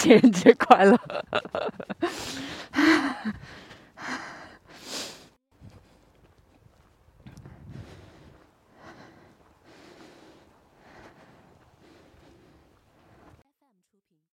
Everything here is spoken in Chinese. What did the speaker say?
情人节快乐。